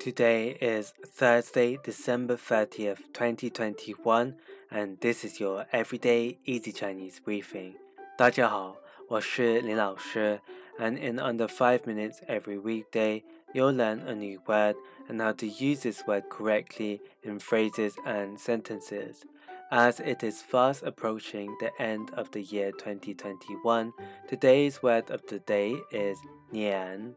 Today is Thursday, December 30th, 2021, and this is your everyday easy Chinese briefing. 大家好，我是林老师, and in under 5 minutes every weekday, you'll learn a new word and how to use this word correctly in phrases and sentences. As it is fast approaching the end of the year 2021, today's word of the day is nian.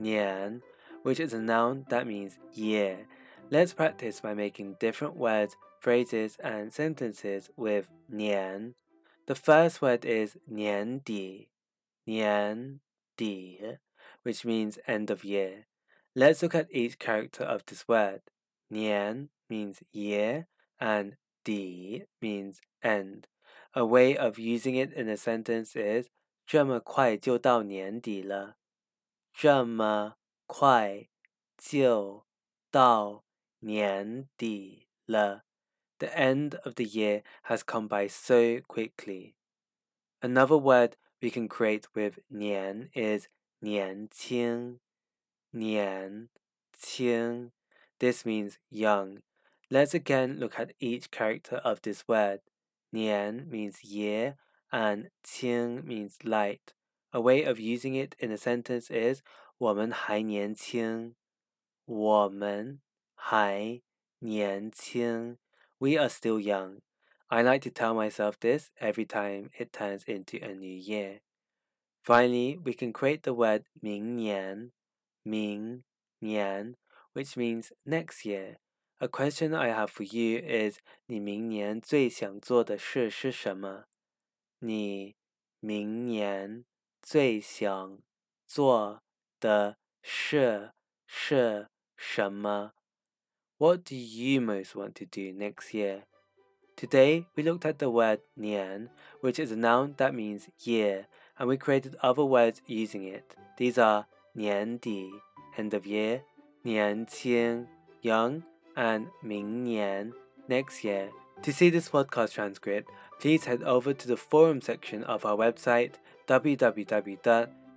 Nian which is a noun that means year. Let's practice by making different words, phrases, and sentences with 年. The first word is 年底,年底, which means end of year. Let's look at each character of this word. 年 means year and 底 means end. A way of using it in a sentence is 这么快就到年底了。这么 快就到年底了。The end of the year has come by so quickly. Another word we can create with 年 is 年轻,年轻. This means young. Let's again look at each character of this word. 年 means year and 轻 means light. A way of using it in a sentence is 我们还年轻，我们还年轻。We are still young. I like to tell myself this every time it turns into a new year. Finally, we can create the word 明年,明年, which means next year. A question I have for you is 你明年最想做的事是什么？你明年最想做 what do you most want to do next year? Today, we looked at the word nian, which is a noun that means year, and we created other words using it. These are nian di, end of year, nian qing, young, and ming nian, next year. To see this podcast transcript, please head over to the forum section of our website, www